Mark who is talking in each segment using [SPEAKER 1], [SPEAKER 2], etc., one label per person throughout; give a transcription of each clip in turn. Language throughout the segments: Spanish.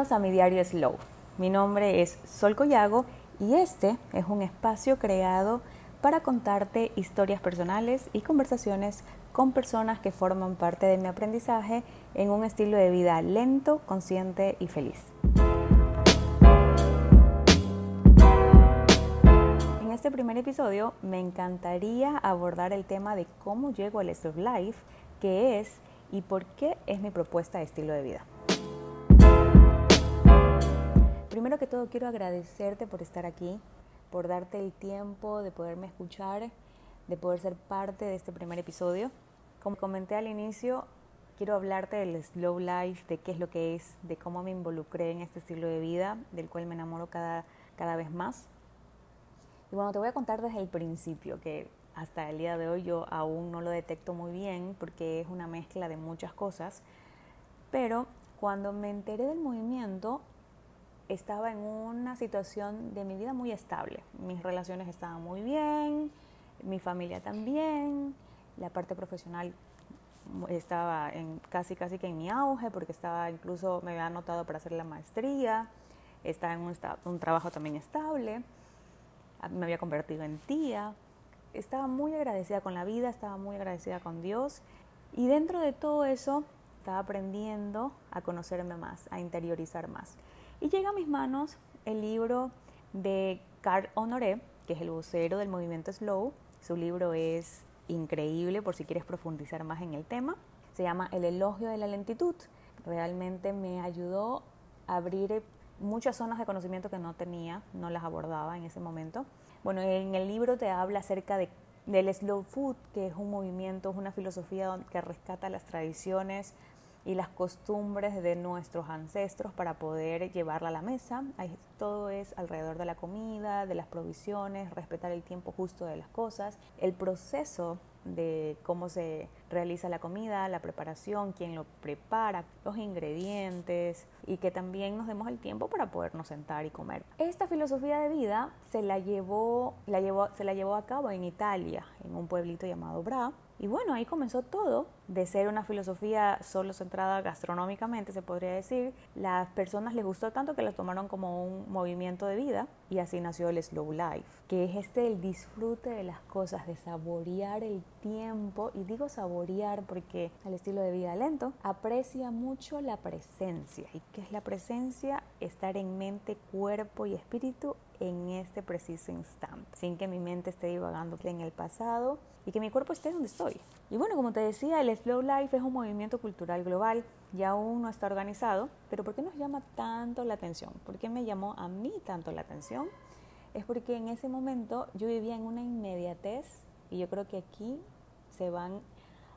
[SPEAKER 1] A mi diario Slow. Mi nombre es Sol Collago y este es un espacio creado para contarte historias personales y conversaciones con personas que forman parte de mi aprendizaje en un estilo de vida lento, consciente y feliz. En este primer episodio me encantaría abordar el tema de cómo llego al Slow Life, qué es y por qué es mi propuesta de estilo de vida. Primero que todo quiero agradecerte por estar aquí, por darte el tiempo de poderme escuchar, de poder ser parte de este primer episodio. Como comenté al inicio, quiero hablarte del slow life, de qué es lo que es, de cómo me involucré en este estilo de vida, del cual me enamoro cada, cada vez más. Y bueno, te voy a contar desde el principio, que hasta el día de hoy yo aún no lo detecto muy bien porque es una mezcla de muchas cosas, pero cuando me enteré del movimiento estaba en una situación de mi vida muy estable. Mis relaciones estaban muy bien, mi familia también, la parte profesional estaba en, casi casi que en mi auge porque estaba incluso me había anotado para hacer la maestría, estaba en un, un trabajo también estable, me había convertido en tía, estaba muy agradecida con la vida, estaba muy agradecida con Dios y dentro de todo eso estaba aprendiendo a conocerme más, a interiorizar más. Y llega a mis manos el libro de Carl Honoré, que es el vocero del movimiento Slow. Su libro es increíble por si quieres profundizar más en el tema. Se llama El elogio de la lentitud. Realmente me ayudó a abrir muchas zonas de conocimiento que no tenía, no las abordaba en ese momento. Bueno, en el libro te habla acerca de, del slow food, que es un movimiento, es una filosofía que rescata las tradiciones y las costumbres de nuestros ancestros para poder llevarla a la mesa. todo es alrededor de la comida, de las provisiones, respetar el tiempo justo de las cosas, el proceso de cómo se realiza la comida, la preparación, quién lo prepara, los ingredientes y que también nos demos el tiempo para podernos sentar y comer. Esta filosofía de vida se la llevó, la llevó, se la llevó a cabo en Italia, en un pueblito llamado Bra, y bueno, ahí comenzó todo, de ser una filosofía solo centrada gastronómicamente, se podría decir. Las personas les gustó tanto que la tomaron como un movimiento de vida y así nació el slow life, que es este el disfrute de las cosas, de saborear el tiempo. Y digo saborear porque al estilo de vida lento aprecia mucho la presencia. ¿Y qué es la presencia? Estar en mente, cuerpo y espíritu en este preciso instante, sin que mi mente esté divagando en el pasado y que mi cuerpo esté donde estoy. Y bueno, como te decía, el Slow Life es un movimiento cultural global y aún no está organizado, pero ¿por qué nos llama tanto la atención? ¿Por qué me llamó a mí tanto la atención? Es porque en ese momento yo vivía en una inmediatez y yo creo que aquí se van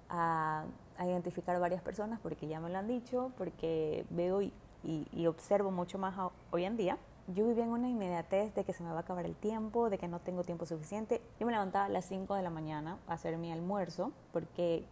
[SPEAKER 1] a, identificar varias personas porque ya me lo han dicho, porque veo y, y observo mucho más hoy en día yo vivía en una inmediatez de que se me va a acabar el tiempo, de que no tengo tiempo suficiente. Yo me levantaba a las 5 de la mañana a hacer mi almuerzo, porque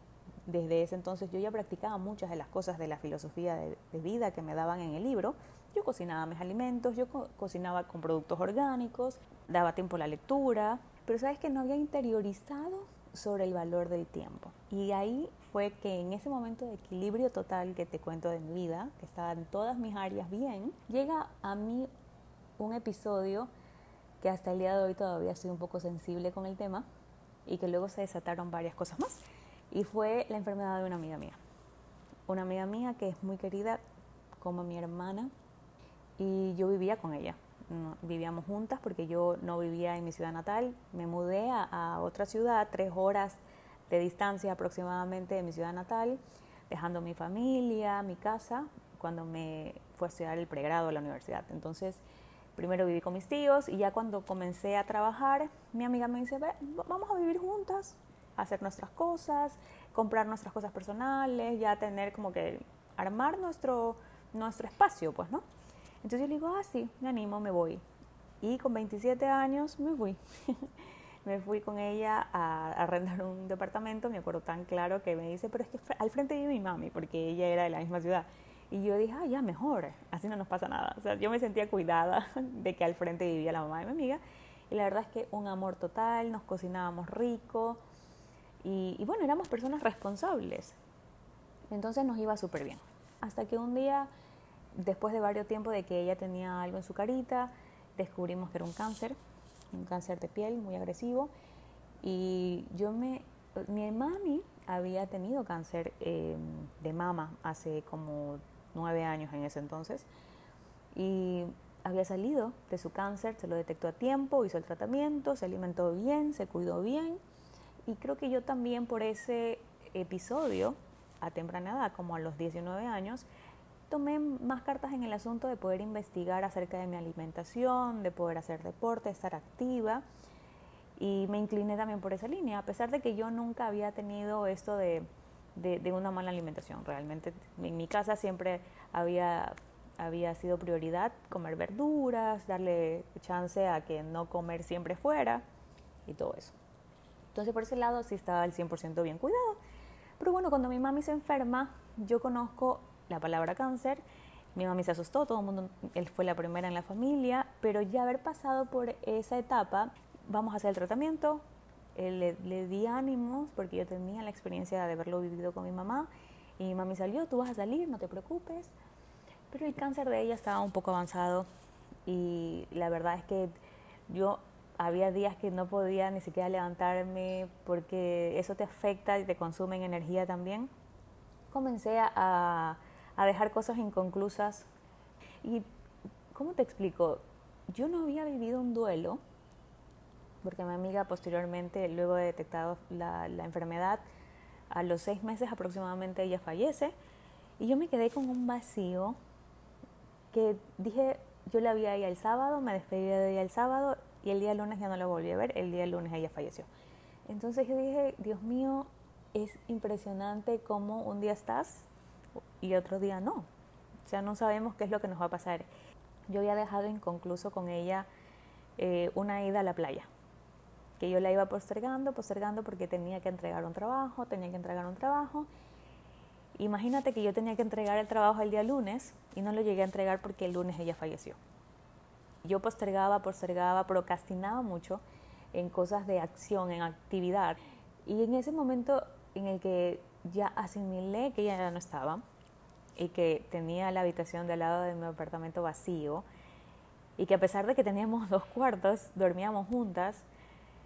[SPEAKER 1] desde ese entonces yo ya practicaba muchas de las cosas de la filosofía de, vida que me daban en el libro. Yo cocinaba mis alimentos, yo cocinaba con productos orgánicos, daba tiempo a la lectura, pero sabes que no había interiorizado sobre el valor del tiempo. Y ahí fue que en ese momento de equilibrio total que te cuento de mi vida, que estaba en todas mis áreas bien, llega a mí un episodio que hasta el día de hoy todavía estoy un poco sensible con el tema y que luego se desataron varias cosas más. Y fue la enfermedad de una amiga mía. Una amiga mía que es muy querida como mi hermana y yo vivía con ella. vivíamos juntas porque yo no vivía en mi ciudad natal. Me mudé a, otra ciudad, tres horas de distancia aproximadamente de mi ciudad natal, dejando mi familia, mi casa, cuando me fue a estudiar el pregrado a la universidad. Entonces, primero viví con mis tíos y ya cuando comencé a trabajar, mi amiga me dice, vamos a vivir juntas, hacer nuestras cosas, comprar nuestras cosas personales, ya tener como que armar nuestro, nuestro espacio, pues, ¿no? Entonces yo le digo, ah, sí, me animo, me voy. Y con 27 años me fui. me fui con ella a, arrendar un departamento, me acuerdo tan claro que me dice, pero es que al frente vive mi mami, porque ella era de la misma ciudad. Y yo dije, ah, ya mejor, así no nos pasa nada. O sea, yo me sentía cuidada de que al frente vivía la mamá de mi amiga. Y la verdad es que un amor total, nos cocinábamos rico. Y, bueno, éramos personas responsables. Entonces nos iba súper bien. Hasta que un día después de varios tiempos de que ella tenía algo en su carita, descubrimos que era un cáncer, un cáncer de piel muy agresivo. Y yo me, mi mami había tenido cáncer em, de mama hace como nueve años en ese entonces. Y había salido de su cáncer, se lo detectó a tiempo, hizo el tratamiento, se alimentó bien, se cuidó bien. Y creo que yo también por ese episodio, a temprana edad, como a los 19 años, tomé más cartas en el asunto de poder investigar acerca de mi alimentación, de poder hacer deporte, estar activa. Y me incliné también por esa línea, a pesar de que yo nunca había tenido esto de, de, una mala alimentación. Realmente en mi casa siempre había había sido prioridad comer verduras, darle chance a que no comer siempre fuera y todo eso. Entonces por ese lado sí estaba al 100% bien cuidado. Pero bueno, cuando mi mami se enferma, yo conozco la palabra cáncer, mi mami se asustó, todo el mundo, él fue la primera en la familia, pero ya haber pasado por esa etapa, vamos a hacer el tratamiento, le, le di ánimos porque yo tenía la experiencia de haberlo vivido con mi mamá. Y mi mami salió, tú vas a salir, no te preocupes, pero el cáncer de ella estaba un poco avanzado. Y la verdad es que yo había días que no podía ni siquiera levantarme porque eso te afecta y te consume en energía también. Comencé a, a dejar cosas inconclusas y, ¿cómo te explico? Yo no había vivido un duelo porque mi amiga posteriormente, luego de detectado la, la enfermedad, a los seis meses aproximadamente ella fallece y yo me quedé con un vacío que dije, yo la vi ahí el sábado, me despedí de ella el sábado y el día lunes ya no la volví a ver, el día lunes ella falleció. Entonces yo dije, Dios mío, es impresionante cómo un día estás y otro día no. O sea, no sabemos qué es lo que nos va a pasar. Yo había dejado inconcluso con ella eh, una ida a la playa, que yo la iba postergando, postergando porque tenía que entregar un trabajo, tenía que entregar un trabajo Imagínate que yo tenía que entregar el trabajo el día lunes y no lo llegué a entregar porque el lunes ella falleció. Yo postergaba, postergaba, procrastinaba mucho en cosas de acción, en actividad. Y en ese momento en el que ya asimilé que ella ya no estaba y que tenía la habitación de al lado de mi apartamento vacío y que a pesar de que teníamos dos cuartos, dormíamos juntas,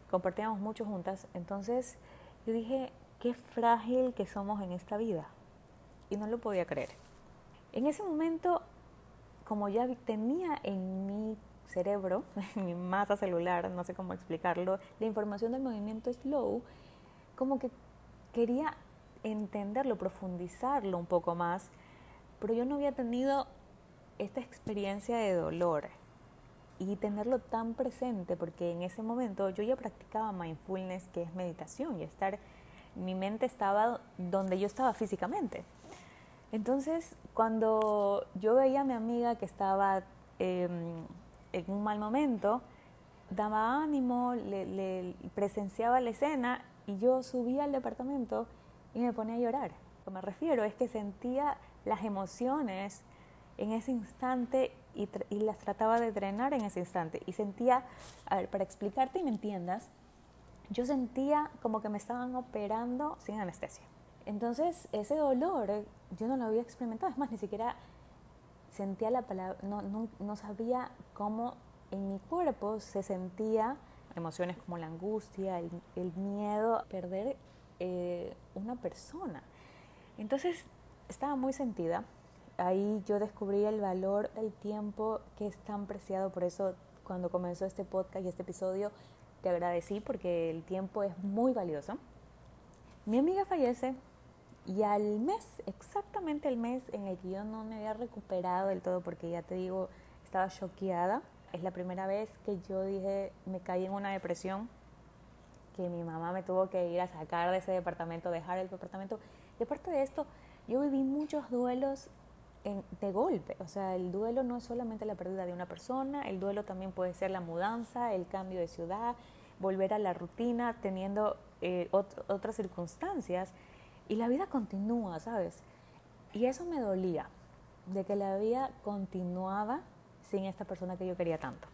[SPEAKER 1] compartíamos mucho juntas, entonces yo dije, qué frágil que somos en esta vida y no lo podía creer. En ese momento, como ya tenía en mi cerebro, en mi masa celular, no sé cómo explicarlo, la información del movimiento slow, como que quería entenderlo, profundizarlo un poco más, pero yo no había tenido esta experiencia de dolor y tenerlo tan presente, porque en ese momento yo ya practicaba mindfulness, que es meditación, y estar, mi mente estaba donde yo estaba físicamente. Entonces, cuando yo veía a mi amiga que estaba em, en un mal momento, daba ánimo, le, presenciaba la escena y yo subía al departamento y me ponía a llorar. Lo que me refiero es que sentía las emociones en ese instante y, y, las trataba de drenar en ese instante. Y sentía, a ver, para explicarte y me entiendas, yo sentía como que me estaban operando sin anestesia. Entonces, ese dolor yo no lo había experimentado, es más, ni siquiera sentía la palabra, no, sabía cómo en mi cuerpo se sentía emociones como la angustia, el, miedo perder eh, una persona. Entonces, estaba muy sentida. Ahí yo descubrí el valor del tiempo que es tan preciado, por eso cuando comenzó este podcast y este episodio te agradecí porque el tiempo es muy valioso. Mi amiga fallece, y al mes, exactamente el mes en el que yo no me había recuperado del todo, porque ya te digo, estaba choqueada. Es la primera vez que yo dije, me caí en una depresión, que mi mamá me tuvo que ir a sacar de ese departamento, dejar el departamento. Y aparte de esto, yo viví muchos duelos de golpe. O sea, el duelo no es solamente la pérdida de una persona, el duelo también puede ser la mudanza, el cambio de ciudad, volver a la rutina, teniendo eh, otras circunstancias y la vida continúa, ¿sabes? Y eso me dolía, de que la vida continuaba sin esta persona que yo quería tanto.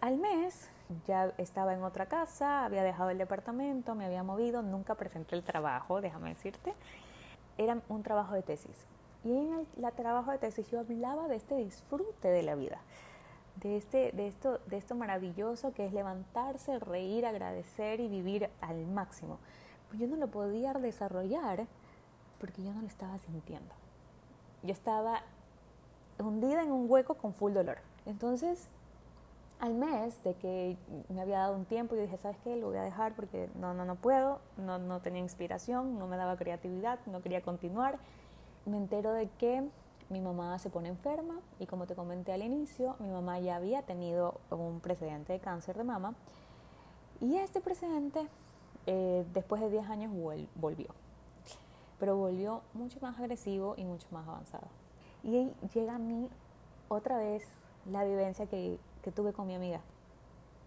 [SPEAKER 1] Al mes ya estaba en otra casa, había dejado el departamento, me había movido, nunca presenté el trabajo, déjame decirte. Era un trabajo de tesis. Y en el trabajo de tesis yo hablaba de este disfrute de la vida, de, este, de, esto, de esto maravilloso que es levantarse, reír, agradecer y vivir al máximo. Pues yo no lo podía desarrollar porque yo no lo estaba sintiendo. Yo estaba hundida en un hueco con full dolor. Entonces, al mes de que me había dado un tiempo, yo dije, ¿sabes qué? Lo voy a dejar porque no, no, no puedo, no, no tenía inspiración, no me daba creatividad, no quería continuar. Me entero de que mi mamá se pone enferma y como te comenté al inicio, mi mamá ya había tenido un precedente de cáncer de mama y este precedente eh, después de 10 años volvió, pero volvió mucho más agresivo y mucho más avanzado. Y llega a mí otra vez la vivencia que, que tuve con mi amiga.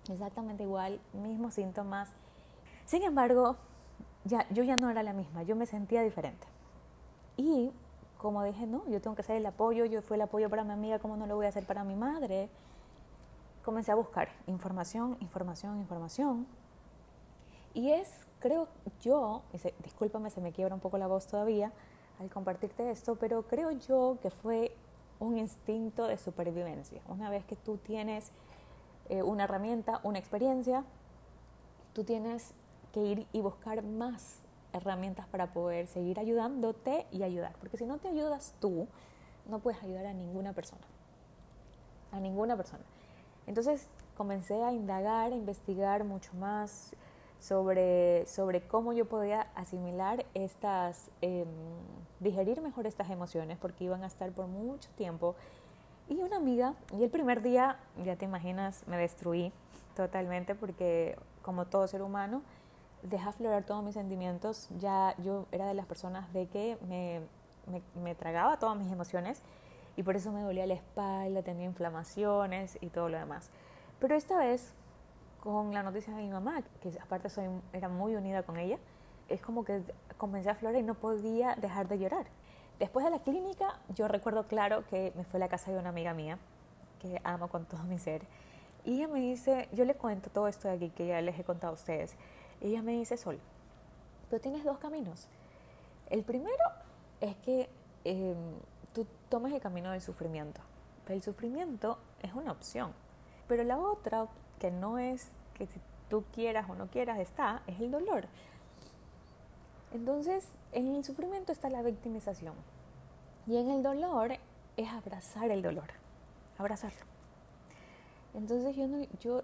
[SPEAKER 1] Exactamente igual, mismos síntomas. Sin embargo, ya, yo ya no era la misma, yo me sentía diferente. Y como dije, no, yo tengo que hacer el apoyo, yo fui el apoyo para mi amiga, ¿cómo no lo voy a hacer para mi madre? Comencé a buscar información, información, información. Y es, creo yo, discúlpame, se me quiebra un poco la voz todavía al compartirte esto, pero creo yo que fue un instinto de supervivencia. Una vez que tú tienes eh, una herramienta, una experiencia, tú tienes que ir y buscar más herramientas para poder seguir ayudándote y ayudar. Porque si no te ayudas tú, no puedes ayudar a ninguna persona. A ninguna persona. Entonces comencé a indagar, a investigar mucho más sobre, sobre cómo yo podía asimilar estas, em, digerir mejor estas emociones, porque iban a estar por mucho tiempo. Y una amiga, y el primer día, ya te imaginas, me destruí totalmente, porque como todo ser humano, deja aflorar todos mis sentimientos. Ya yo era de las personas de que me, me, me tragaba todas mis emociones y por eso me dolía la espalda, tenía inflamaciones y todo lo demás. Pero esta vez con la noticia de mi mamá, que aparte soy, era muy unida con ella, es como que comencé a aflorar y no podía dejar de llorar. Después de la clínica, yo recuerdo claro que me fue a la casa de una amiga mía, que amo con todo mi ser, y ella me dice, yo le cuento todo esto de aquí que ya les he contado a ustedes, ella me dice, Sol, tú tienes dos caminos. El primero es que em, tú tomes el camino del sufrimiento. El sufrimiento es una opción, pero la otra no es que si tú quieras o no quieras está, es el dolor. Entonces, en el sufrimiento está la victimización. Y en el dolor es abrazar el dolor, abrazarlo. Entonces yo no, yo,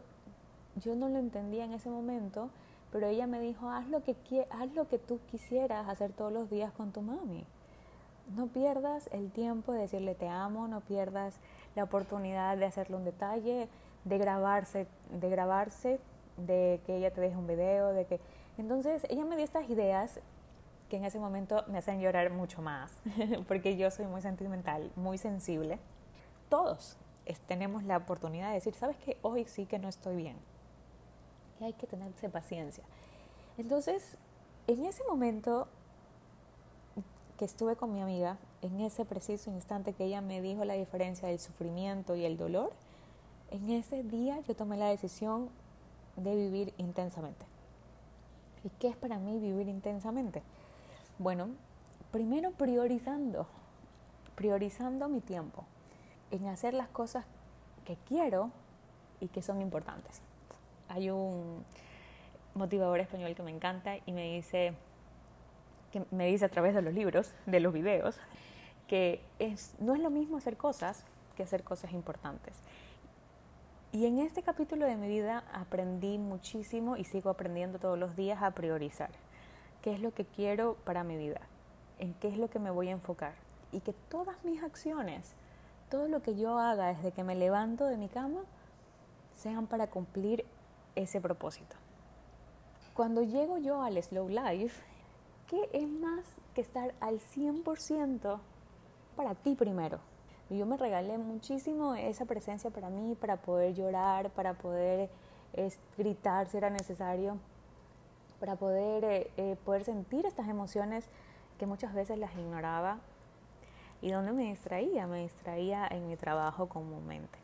[SPEAKER 1] yo no lo entendía en ese momento, pero ella me dijo, haz lo, que, haz lo que tú quisieras hacer todos los días con tu mami. No pierdas el tiempo de decirle te amo, no pierdas la oportunidad de hacerle un detalle, de grabarse, de grabarse, de que ella te deje un video, de que... Entonces ella me dio estas ideas que en ese momento me hacen llorar mucho más, porque yo soy muy sentimental, muy sensible. Todos tenemos la oportunidad de decir, sabes que hoy sí que no estoy bien. Y hay que tenerse paciencia. Entonces, en ese momento que estuve con mi amiga, en ese preciso instante que ella me dijo la diferencia del sufrimiento y el dolor, en ese día yo tomé la decisión de vivir intensamente. ¿Y qué es para mí vivir intensamente? Bueno, primero priorizando, priorizando mi tiempo en hacer las cosas que quiero y que son importantes. Hay un motivador español que me encanta y me dice, que me dice a través de los libros, de los videos, que no es lo mismo hacer cosas que hacer cosas importantes. Y en este capítulo de mi vida aprendí muchísimo y sigo aprendiendo todos los días a priorizar. ¿Qué es lo que quiero para mi vida? ¿En qué es lo que me voy a enfocar? Y que todas mis acciones, todo lo que yo haga desde que me levanto de mi cama, sean para cumplir ese propósito. Cuando llego yo al slow life, ¿qué es más que estar al 100% para ti primero? Yo me regalé muchísimo esa presencia para mí, para poder llorar, para poder gritar si era necesario, para poder, eh, eh, poder sentir estas emociones que muchas veces las ignoraba y donde me distraía, me distraía en mi trabajo comúnmente.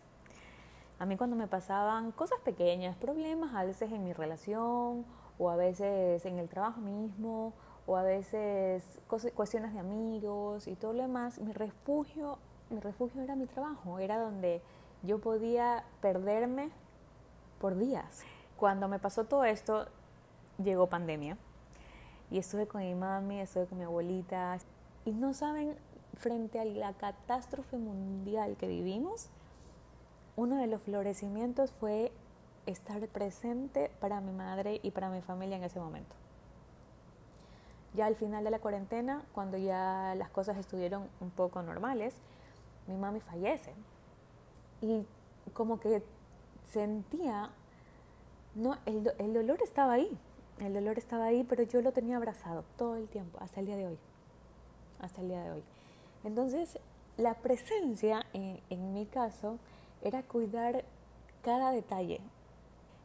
[SPEAKER 1] A mí cuando me pasaban cosas pequeñas, problemas a veces en mi relación o a veces en el trabajo mismo o a veces cuestiones de amigos y todo lo demás, mi refugio, mi refugio era mi trabajo, era donde yo podía perderme por días. Cuando me pasó todo esto, llegó pandemia y estuve con mi mami, estuve con mi abuelita y no saben, frente a la catástrofe mundial que vivimos, uno de los florecimientos fue estar presente para mi madre y para mi familia en ese momento. Ya al final de la cuarentena, cuando ya las cosas estuvieron un poco normales, mi mami fallece. Y como que sentía, no, el, el dolor estaba ahí, el dolor estaba ahí, pero yo lo tenía abrazado todo el tiempo, hasta el día de hoy. Hasta el día de hoy. Entonces, la presencia, en, en mi caso, era cuidar cada detalle,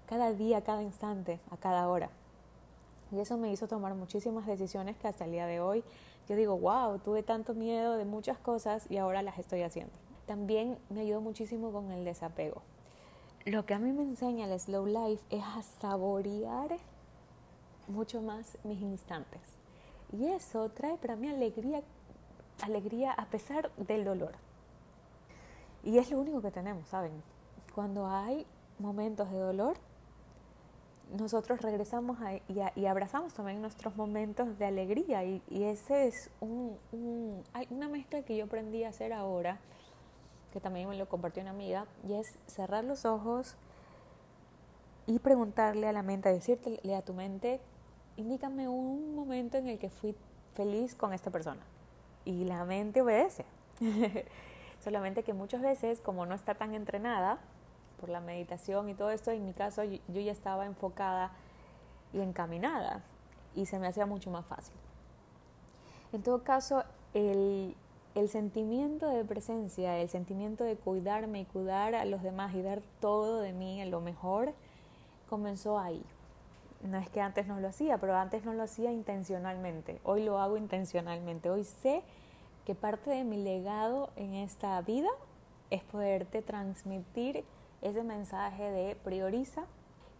[SPEAKER 1] cada día, cada instante, a cada hora. Y eso me hizo tomar muchísimas decisiones que hasta el día de hoy yo digo, wow, tuve tanto miedo de muchas cosas y ahora las estoy haciendo. También me ayudó muchísimo con el desapego. Lo que a mí me enseña el slow life es a saborear mucho más mis instantes. Y eso trae para mí alegría, alegría a pesar del dolor. Y es lo único que tenemos, ¿saben? Cuando hay momentos de dolor, nosotros regresamos y, abrazamos también nuestros momentos de alegría y, ese es un, hay una mezcla que yo aprendí a hacer ahora que también me lo compartió una amiga y es cerrar los ojos y preguntarle a la mente, decirle a tu mente, indícame un momento en el que fui feliz con esta persona y la mente obedece. Solamente que muchas veces como no está tan entrenada, por la meditación y todo esto, en mi caso yo, ya estaba enfocada y encaminada y se me hacía mucho más fácil. En todo caso, el, el sentimiento de presencia, el sentimiento de cuidarme y cuidar a los demás y dar todo de mí en lo mejor, comenzó ahí. No es que antes no lo hacía, pero antes no lo hacía intencionalmente. Hoy lo hago intencionalmente. Hoy sé que parte de mi legado en esta vida es poderte transmitir ese mensaje de prioriza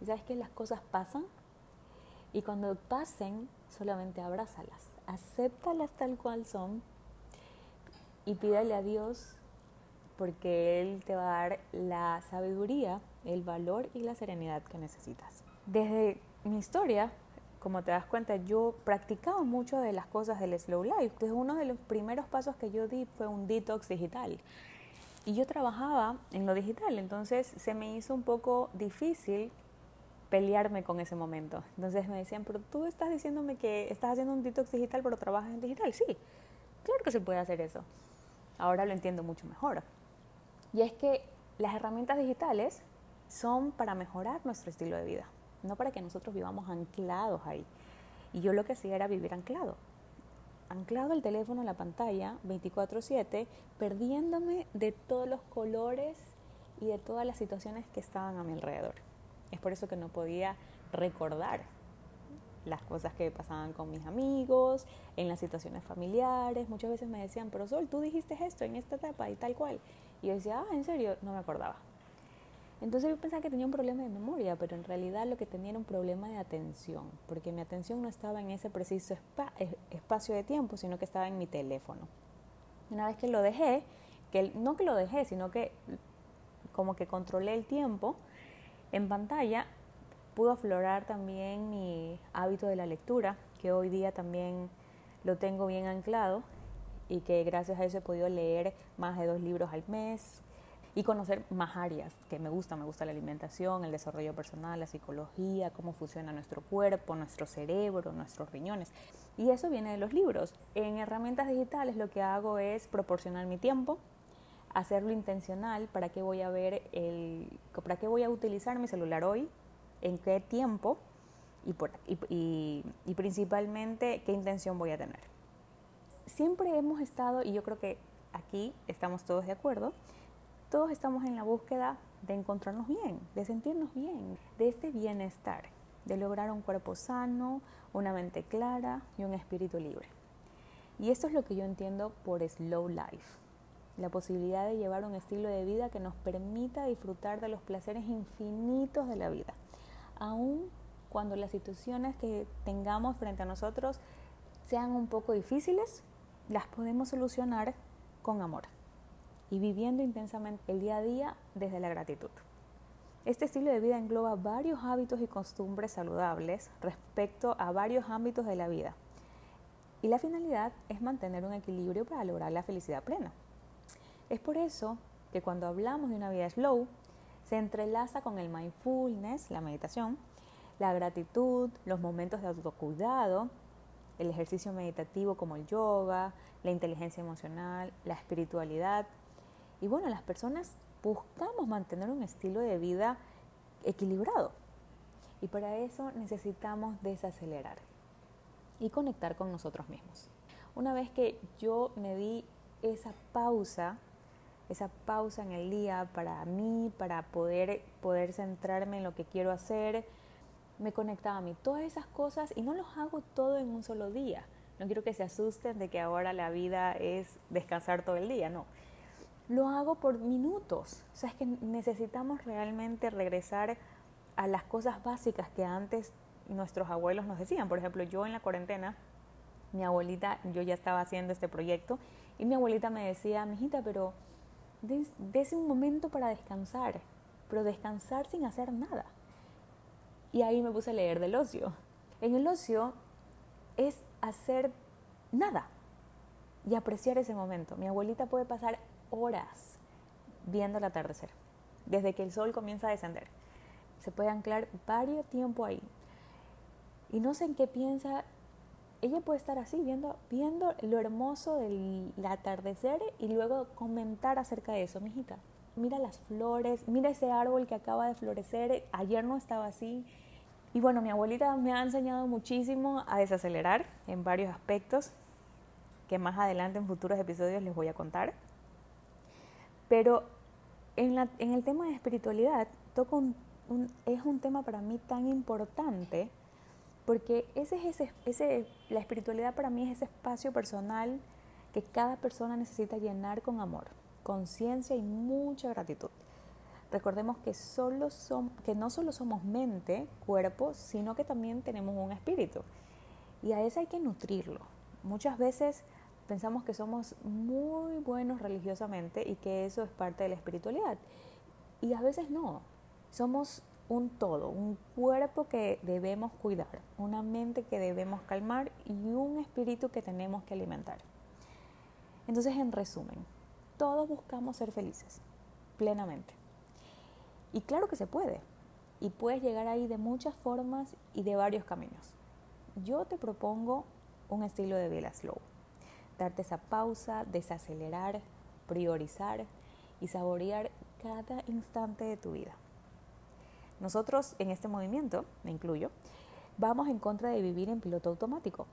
[SPEAKER 1] y sabes que las cosas pasan y cuando pasen solamente abrázalas, acéptalas tal cual son y pídale a Dios porque Él te va a dar la sabiduría, el valor y la serenidad que necesitas. Desde mi historia, como te das cuenta, yo practicaba mucho de las cosas del slow life. Entonces uno de los primeros pasos que yo di fue un detox digital. Y yo trabajaba en lo digital, entonces se me hizo un poco difícil pelearme con ese momento. Entonces me decían, pero tú estás diciéndome que estás haciendo un detox digital, pero trabajas en digital. Sí, claro que se puede hacer eso. Ahora lo entiendo mucho mejor. Y es que las herramientas digitales son para mejorar nuestro estilo de vida, no para que nosotros vivamos anclados ahí. Y yo lo que hacía era vivir anclado anclado el teléfono en la pantalla 24/7, perdiéndome de todos los colores y de todas las situaciones que estaban a mi alrededor. Es por eso que no podía recordar las cosas que pasaban con mis amigos, en las situaciones familiares. Muchas veces me decían, pero Sol, tú dijiste esto en esta etapa y tal cual. Y yo decía, ah, en serio, no me acordaba. Entonces yo pensaba que tenía un problema de memoria, pero en realidad lo que tenía era un problema de atención, porque mi atención no estaba en ese preciso espacio de tiempo, sino que estaba en mi teléfono. Una vez que lo dejé, que no que lo dejé, sino que como que controlé el tiempo en pantalla, pudo aflorar también mi hábito de la lectura, que hoy día también lo tengo bien anclado y que gracias a eso he podido leer más de dos libros al mes, y conocer más áreas que me gustan. Me gusta la alimentación, el desarrollo personal, la psicología, cómo funciona nuestro cuerpo, nuestro cerebro, nuestros riñones. Y eso viene de los libros. En herramientas digitales lo que hago es proporcionar mi tiempo, hacerlo intencional, para qué voy a ver el, para qué voy a utilizar mi celular hoy, en qué tiempo y, por, y, y principalmente qué intención voy a tener. Siempre hemos estado, y yo creo que aquí estamos todos de acuerdo, todos estamos en la búsqueda de encontrarnos bien, de sentirnos bien, de este bienestar, de lograr un cuerpo sano, una mente clara y un espíritu libre. Y esto es lo que yo entiendo por slow life, la posibilidad de llevar un estilo de vida que nos permita disfrutar de los placeres infinitos de la vida, aun cuando las situaciones que tengamos frente a nosotros sean un poco difíciles, las podemos solucionar con amor y viviendo intensamente el día a día desde la gratitud. Este estilo de vida engloba varios hábitos y costumbres saludables respecto a varios ámbitos de la vida. Y la finalidad es mantener un equilibrio para lograr la felicidad plena. Es por eso que cuando hablamos de una vida slow, se entrelaza con el mindfulness, la meditación, la gratitud, los momentos de autocuidado, el ejercicio meditativo como el yoga, la inteligencia emocional, la espiritualidad. Y bueno, las personas buscamos mantener un estilo de vida equilibrado. Y para eso necesitamos desacelerar y conectar con nosotros mismos. Una vez que yo me di esa pausa, esa pausa en el día para mí, para poder, poder centrarme en lo que quiero hacer, me conectaba a mí. Todas esas cosas, y no los hago todo en un solo día. No quiero que se asusten de que ahora la vida es descansar todo el día, no. Lo hago por minutos. O sea, es que necesitamos realmente regresar a las cosas básicas que antes nuestros abuelos nos decían. Por ejemplo, yo en la cuarentena, mi abuelita, yo ya estaba haciendo este proyecto, y mi abuelita me decía, mijita, pero des, un momento para descansar, pero descansar sin hacer nada. Y ahí me puse a leer del ocio. En el ocio es hacer nada y apreciar ese momento. Mi abuelita puede pasar horas viendo el atardecer, desde que el sol comienza a descender. Se puede anclar varios tiempo ahí. Y no sé en qué piensa, ella puede estar así, viendo, viendo lo hermoso del atardecer y luego comentar acerca de eso, mijita. Mira las flores, mira ese árbol que acaba de florecer, ayer no estaba así, y bueno, mi abuelita me ha enseñado muchísimo a desacelerar en varios aspectos que más adelante en futuros episodios les voy a contar. Pero en, la, en el tema de espiritualidad toco un, es un tema para mí tan importante porque ese es ese, ese, la espiritualidad para mí es ese espacio personal que cada persona necesita llenar con amor, conciencia y mucha gratitud. Recordemos que, solo que no solo somos mente, cuerpo, sino que también tenemos un espíritu. Y a ese hay que nutrirlo. Muchas veces pensamos que somos muy buenos religiosamente y que eso es parte de la espiritualidad. Y a veces no. Somos un todo, un cuerpo que debemos cuidar, una mente que debemos calmar y un espíritu que tenemos que alimentar. Entonces, en resumen, todos buscamos ser felices, plenamente. Y claro que se puede. Y puedes llegar ahí de muchas formas y de varios caminos. Yo te propongo un estilo de vida slow. Darte esa pausa, desacelerar, priorizar y saborear cada instante de tu vida. Nosotros en este movimiento, me incluyo, vamos en contra de vivir en piloto automático,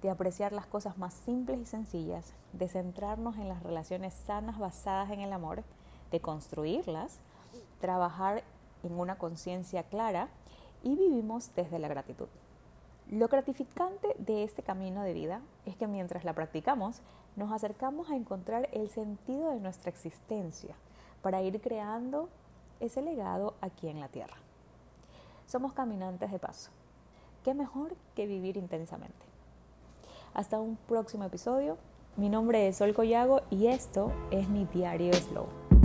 [SPEAKER 1] de apreciar las cosas más simples y sencillas, de centrarnos en las relaciones sanas basadas en el amor, de construirlas trabajar en una conciencia clara y vivimos desde la gratitud. Lo gratificante de este camino de vida es que mientras la practicamos, nos acercamos a encontrar el sentido de nuestra existencia para ir creando ese legado aquí en la Tierra. Somos caminantes de paso. ¿Qué mejor que vivir intensamente? Hasta un próximo episodio. Mi nombre es Sol Collago y esto es mi diario Slow.